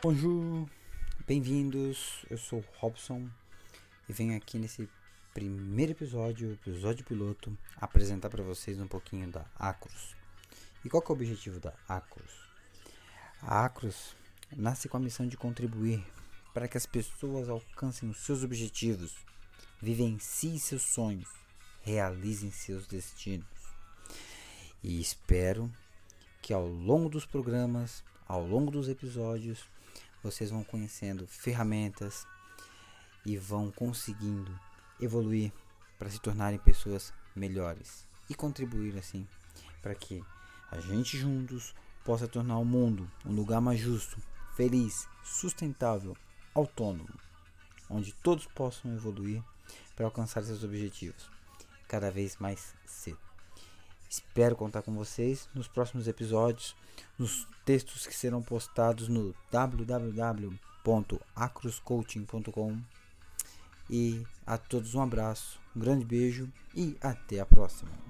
Bonjour, bem-vindos. Eu sou Robson e venho aqui nesse primeiro episódio, episódio piloto, apresentar para vocês um pouquinho da Acros. E qual é o objetivo da Acros? A Acros nasce com a missão de contribuir para que as pessoas alcancem os seus objetivos, vivenciem seus sonhos, realizem seus destinos. E espero que ao longo dos programas, ao longo dos episódios, vocês vão conhecendo ferramentas e vão conseguindo evoluir para se tornarem pessoas melhores e contribuir assim para que a gente juntos possa tornar o mundo um lugar mais justo, feliz, sustentável, autônomo, onde todos possam evoluir para alcançar seus objetivos cada vez mais cedo. Espero contar com vocês nos próximos episódios, nos textos que serão postados no www.acroscoaching.com. E a todos um abraço, um grande beijo e até a próxima.